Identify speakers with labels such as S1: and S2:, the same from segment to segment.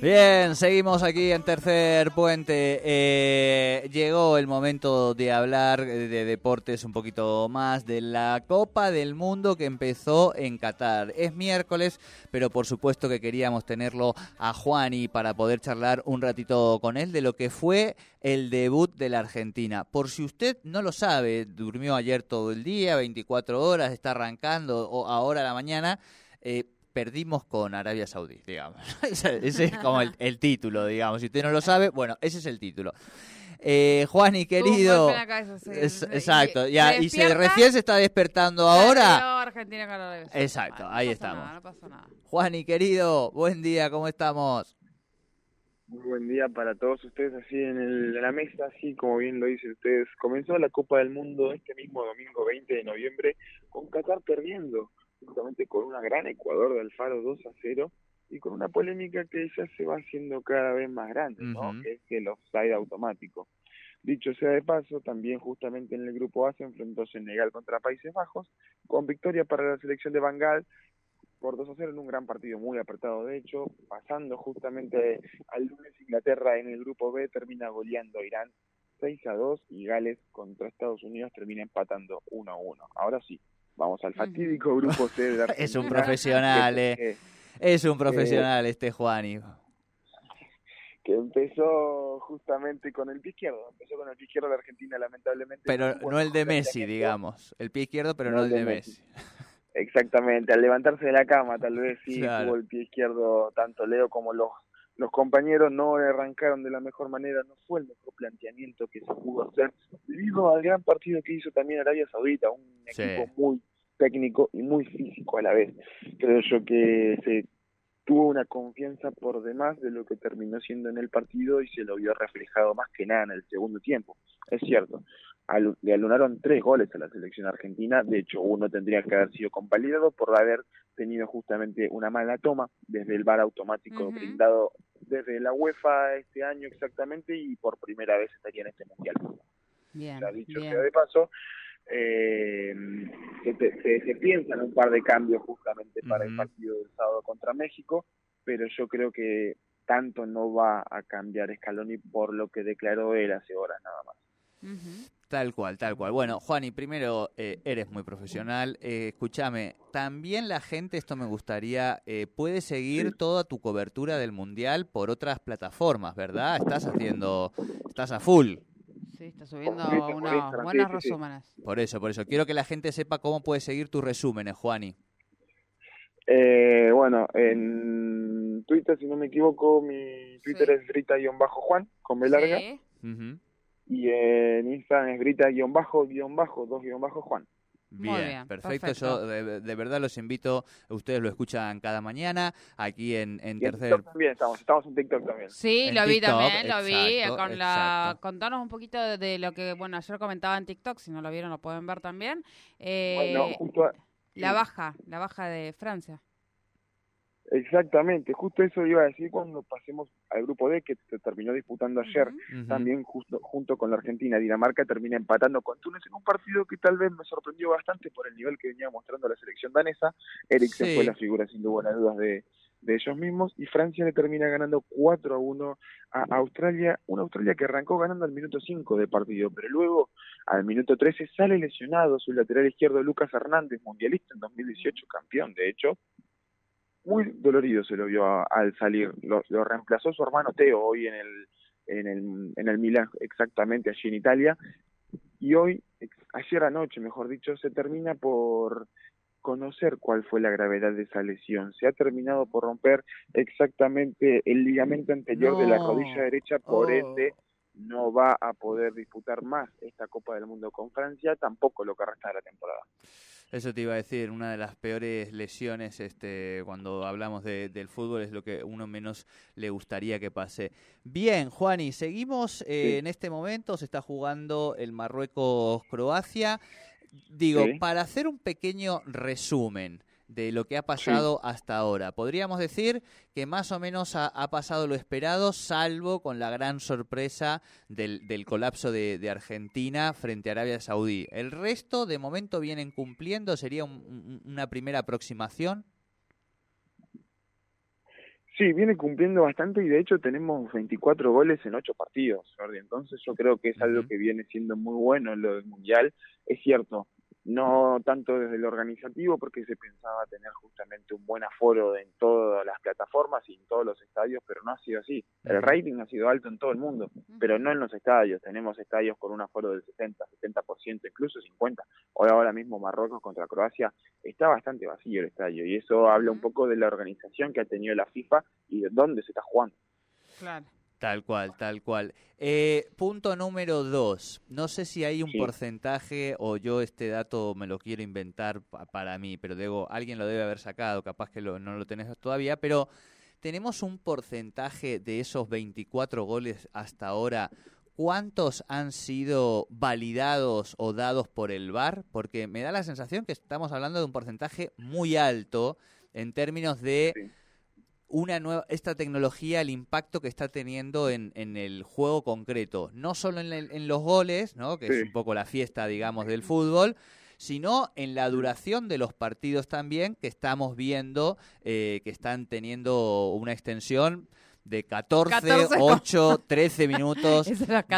S1: Bien, seguimos aquí en Tercer Puente. Eh, llegó el momento de hablar de deportes un poquito más, de la Copa del Mundo que empezó en Qatar. Es miércoles, pero por supuesto que queríamos tenerlo a Juani para poder charlar un ratito con él de lo que fue el debut de la Argentina. Por si usted no lo sabe, durmió ayer todo el día, 24 horas, está arrancando o ahora a la mañana. Eh, perdimos con Arabia Saudí, digamos. ese es como el, título, digamos. Si usted no lo sabe, bueno, ese es el título. Eh, Juani, querido. exacto, y, ya, y se recién se está despertando ahora. exacto, ahí estamos. Nada, Juani, querido, buen día, ¿cómo estamos?
S2: Muy buen día para todos ustedes, así en, la mesa, así como bien lo dicen ustedes. Comenzó la Copa del Mundo este mismo domingo 20 de noviembre con Qatar perdiendo justamente con una gran Ecuador de Alfaro 2 a 0 y con una polémica que ya se va haciendo cada vez más grande, ¿no? Que es el offside automático. Dicho sea de paso, también justamente en el grupo A se enfrentó Senegal contra Países Bajos, con victoria para la selección de Bangal por 2 a 0 en un gran partido muy apretado de hecho, pasando justamente al lunes Inglaterra en el grupo B termina goleando a Irán 6 a 2 y Gales contra Estados Unidos termina empatando 1 a 1. Ahora sí, Vamos al fatídico grupo C de Argentina.
S1: es un profesional, eh. Es un profesional este Juani.
S2: Que empezó justamente con el pie izquierdo. Empezó con el pie izquierdo de Argentina, lamentablemente.
S1: Pero no el de Messi, digamos. El pie izquierdo, pero no, el de, Messi.
S2: Exactamente. Al levantarse de la cama, tal vez sí tuvo el pie izquierdo tanto Leo como los los compañeros no arrancaron de la mejor manera, no fue el mejor planteamiento que se pudo hacer, debido al gran partido que hizo también Arabia Saudita, un equipo muy técnico y muy físico a la vez. Creo yo que se tuvo una confianza por demás de lo que terminó siendo en el partido y se lo vio reflejado más que nada en el segundo tiempo. Es cierto, le alunaron tres goles a la selección argentina, de hecho uno tendría que haber sido convalidado por haber tenido justamente una mala toma desde el bar automático brindado desde la UEFA este año exactamente y por primera vez estaría en este mundial. Bien, dicho sea de paso, eh, se, se, piensan un par de cambios justamente para el partido del sábado contra México, pero yo creo que tanto no va a cambiar Scaloni por lo que declaró él hace horas nada más.
S1: Tal cual, tal cual. Bueno, Juani, primero eh, eres muy profesional. Eh, escúchame, también la gente, esto me gustaría, eh, puede seguir toda tu cobertura del Mundial por otras plataformas, ¿verdad? Estás haciendo, estás a full.
S3: Sí, está subiendo unos buenos resúmenes.
S1: Por eso, por eso. Quiero que la gente sepa cómo puede seguir tus resúmenes, Juani.
S2: Eh, bueno, en Twitter, si no me equivoco, mi Twitter es grita-juan, con B larga. Y en Instagram es grita-dos-juan.
S1: Bien, perfecto. Yo de, verdad los invito, ustedes lo escuchan cada mañana aquí en, en tercer.
S2: TikTok también estamos, estamos en TikTok también.
S3: Sí, lo vi también, lo vi. Con la... Contanos un poquito de lo que, bueno, ayer comentaba en TikTok, si no lo vieron lo pueden ver también. Eh, bueno, justo La baja, la baja de Francia.
S2: Exactamente, justo eso iba a decir cuando pasemos al grupo D que se terminó disputando ayer, también justo junto con la Argentina. Dinamarca termina empatando con Túnez en un partido que tal vez me sorprendió bastante por el nivel que venía mostrando la selección danesa. Eriksen fue la figura sin lugar a dudas de, de ellos mismos. Y Francia le termina ganando 4 a 1 a Australia, una Australia que arrancó ganando al minuto 5 de partido, pero luego al minuto 13 sale lesionado su lateral izquierdo Lucas Hernández, mundialista en 2018, campeón de hecho, muy dolorido se lo vio al salir. Lo, reemplazó su hermano Teo hoy en el, en el, en el Milan, exactamente allí en Italia. Y hoy, ayer anoche, mejor dicho, se termina por conocer cuál fue la gravedad de esa lesión. Se ha terminado por romper exactamente el ligamento anterior de la rodilla derecha, por oh. ende no va a poder disputar más esta Copa del Mundo con Francia, tampoco lo que resta de la temporada.
S1: Eso te iba a decir, una de las peores lesiones este, cuando hablamos del fútbol es lo que uno menos le gustaría que pase. Bien, Juani, seguimos eh, en este momento, se está jugando el Marruecos-Croacia. Digo, para hacer un pequeño resumen, de lo que ha pasado hasta ahora. Podríamos decir que más o menos ha, pasado lo esperado, salvo con la gran sorpresa del, del colapso de, Argentina frente a Arabia Saudí. ¿El resto de momento vienen cumpliendo? ¿Sería una primera aproximación?
S2: Sí, viene cumpliendo bastante y de hecho tenemos 24 goles en 8 partidos, Jordi. Entonces yo creo que es algo que viene siendo muy bueno en lo del Mundial. Es cierto, no tanto desde el organizativo porque se pensaba tener justamente un buen aforo en todas las plataformas y en todos los estadios, pero no ha sido así. El rating ha sido alto en todo el mundo, pero no en los estadios. Tenemos estadios con un aforo del 60, 70%, incluso 50. Hoy ahora mismo Marruecos contra Croacia está bastante vacío el estadio y eso habla un poco de la organización que ha tenido la FIFA y de dónde se está jugando.
S1: Claro. Tal cual, tal cual. Eh, punto número dos. No sé si hay un porcentaje o yo este dato me lo quiero inventar para mí, pero digo, alguien lo debe haber sacado, capaz que no lo tenés todavía, pero tenemos un porcentaje de esos 24 goles hasta ahora. ¿Cuántos han sido validados o dados por el VAR? Porque me da la sensación que estamos hablando de un porcentaje muy alto en términos de una nueva, esta tecnología, el impacto que está teniendo en, en el juego concreto, no solo en, en los goles, ¿no? que es un poco la fiesta, digamos, del fútbol, sino en la duración de los partidos también, que estamos viendo eh, que están teniendo una extensión de 14, 8, 13 minutos,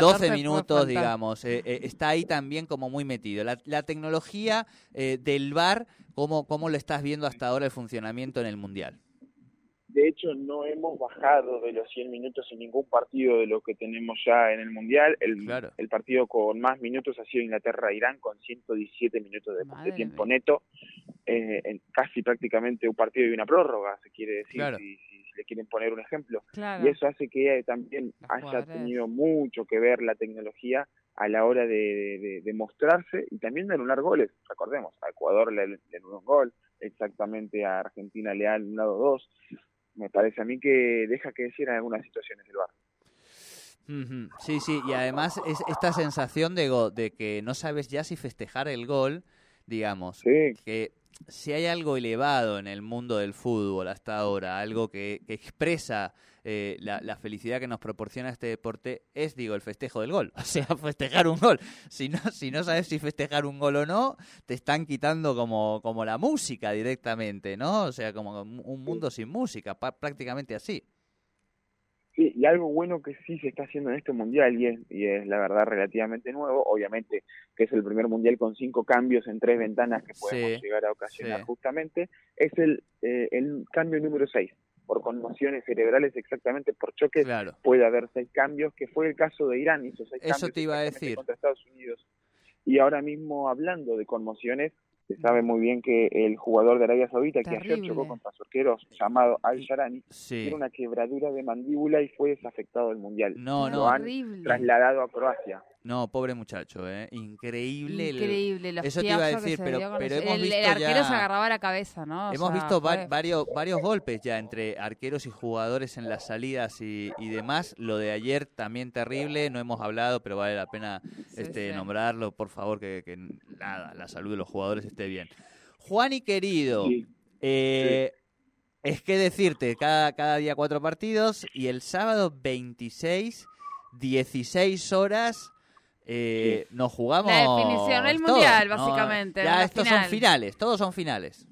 S1: 12 minutos, digamos. Eh, eh, está ahí también como muy metido. La, la tecnología del VAR, ¿cómo, ¿cómo lo estás viendo hasta ahora el funcionamiento en el Mundial?
S2: De hecho, no hemos bajado de los 100 minutos en ningún partido de lo que tenemos ya en el Mundial. El, el partido con más minutos ha sido Inglaterra-Irán con 117 minutos de, tiempo neto. Eh, en casi prácticamente un partido y una prórroga, se quiere decir, si, le quieren poner un ejemplo. Y eso hace que también haya tenido mucho que ver la tecnología a la hora de, mostrarse y también de anular goles. Recordemos, a Ecuador le, le anuló un gol, exactamente a Argentina le ha anulado dos me parece a mí que deja que decir en algunas situaciones el bar.
S1: Sí, sí, y además es esta sensación de, de que no sabes ya si festejar el gol, digamos, que si hay algo elevado en el mundo del fútbol hasta ahora, algo que, expresa eh, la, felicidad que nos proporciona este deporte, es, digo, el festejo del gol. O sea, festejar un gol. Si no, si no sabes si festejar un gol o no, te están quitando como, como la música directamente, ¿no? O sea, como un mundo sin música, prácticamente así.
S2: Sí, y algo bueno que sí se está haciendo en este mundial, y es, y es la verdad relativamente nuevo, obviamente que es el primer mundial con cinco cambios en tres ventanas que podemos llegar a ocasionar justamente, es el, eh, el cambio número seis. Por conmociones cerebrales, exactamente por choques, puede haber seis cambios, que fue el caso de Irán, hizo seis
S1: Eso te iba a decir.
S2: contra Estados Unidos. Y ahora mismo, hablando de conmociones, se sabe muy bien que el jugador de Arabia Saudita, que ayer chocó contra su arquero llamado Al-Sharani, tiene una quebradura de mandíbula y fue desafectado del Mundial.
S1: No,
S2: no. Lo han trasladado a Croacia.
S1: No, pobre muchacho, ¿eh? Increíble.
S3: Increíble,
S1: Eso te iba a decir, pero, pero hemos
S3: el,
S1: visto
S3: el arquero se agarraba la cabeza, ¿no?
S1: hemos visto varios, varios golpes ya entre arqueros y jugadores en las salidas y, y, demás. Lo de ayer también terrible, no hemos hablado, pero vale la pena este nombrarlo, por favor, que, que, nada, la salud de los jugadores esté bien. Juan y querido, eh, es que decirte, cada, cada día cuatro partidos y el sábado 26, 16 horas eh, nos jugamos.
S3: La definición del mundial, básicamente.
S1: Ya estos son finales, todos son finales.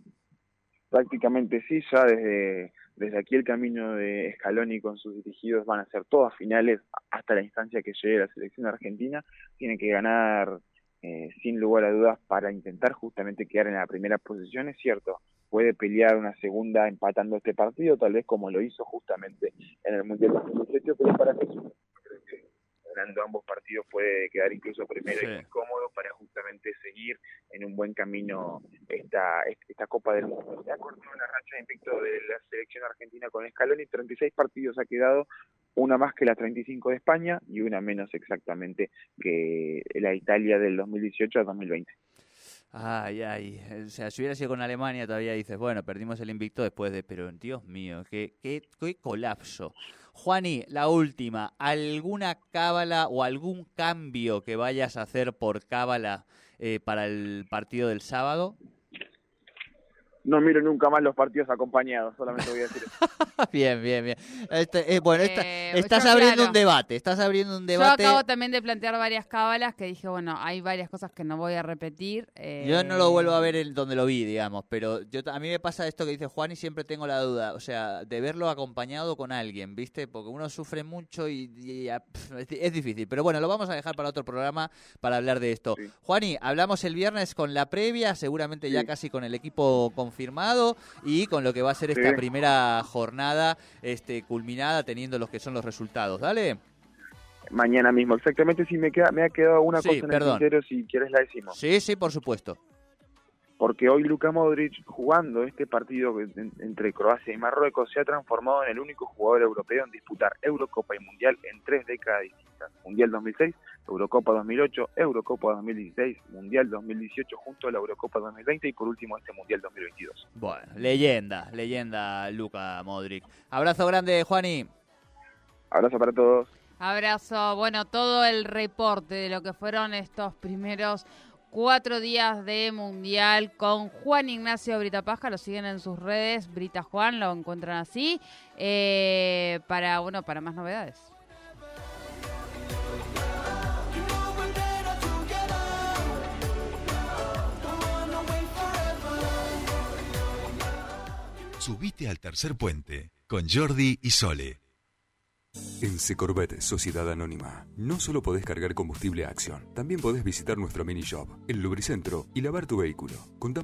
S2: Prácticamente sí, ya desde, desde aquí el camino de Scaloni con sus dirigidos van a ser todas finales hasta la instancia que llegue la selección argentina. Tiene que ganar eh, sin lugar a dudas para intentar justamente quedar en la primera posición, es cierto. Puede pelear una segunda empatando este partido, tal vez como lo hizo justamente en el Mundial 2018, pero para eso ganando ambos partidos puede quedar incluso primero y cómodo para justamente seguir en un buen camino esta, esta Copa del Mundo. Se ha cortado la racha de invicto de la selección argentina con Scaloni, 36 partidos ha quedado, una más que la 35 de España y una menos exactamente que la Italia del 2018 a 2020.
S1: Ay, ay. O sea, si hubiera sido con Alemania, todavía dices, bueno, perdimos el invicto después de. Pero, Dios mío, qué, qué, qué colapso. Juani, la última. ¿Alguna cábala o algún cambio que vayas a hacer por cábala eh, para el partido del sábado?
S2: No miro nunca más los partidos acompañados, solamente voy a decir eso.
S1: bien, bien, bien. Este, eh, bueno, eh, estás abriendo un debate, estás abriendo un debate.
S3: Yo acabo también de plantear varias cábalas que dije, bueno, hay varias cosas que no voy a repetir.
S1: Eh, yo no lo vuelvo a ver en donde lo vi, digamos, pero yo a mí me pasa esto que dice Juan y siempre tengo la duda, o sea, de verlo acompañado con alguien, ¿viste? Porque uno sufre mucho y, es difícil. Pero bueno, lo vamos a dejar para otro programa para hablar de esto. Juani, hablamos el viernes con la previa, seguramente ya casi con el equipo con confirmado y con lo que va a ser esta primera jornada este, culminada teniendo los que son los resultados. Dale.
S2: Mañana mismo, exactamente. Si me, queda, me ha quedado una cosa en el tintero, si quieres la decimos.
S1: Sí, sí, por supuesto
S2: porque hoy Luka Modric jugando este partido entre Croacia y Marruecos se ha transformado en el único jugador europeo en disputar Eurocopa y Mundial en tres décadas distintas. Mundial 2006, Eurocopa 2008, Eurocopa 2016, Mundial 2018 junto a la Eurocopa 2020 y por último este Mundial 2022.
S1: Bueno, leyenda, leyenda Luka Modric. Abrazo grande, Juani.
S2: Abrazo para todos.
S3: Abrazo, bueno, todo el reporte de lo que fueron estos primeros cuatro días de mundial con Juan Ignacio Brita Paja, lo siguen en sus redes, Brita Juan, lo encuentran así, eh, para, bueno, para más novedades.
S4: Subite al tercer puente con Jordi y Sole.
S5: En Secorvet Sociedad Anónima, no solo podés cargar combustible a acción, también podés visitar nuestro mini shop, el lubricentro y lavar tu vehículo. Contamos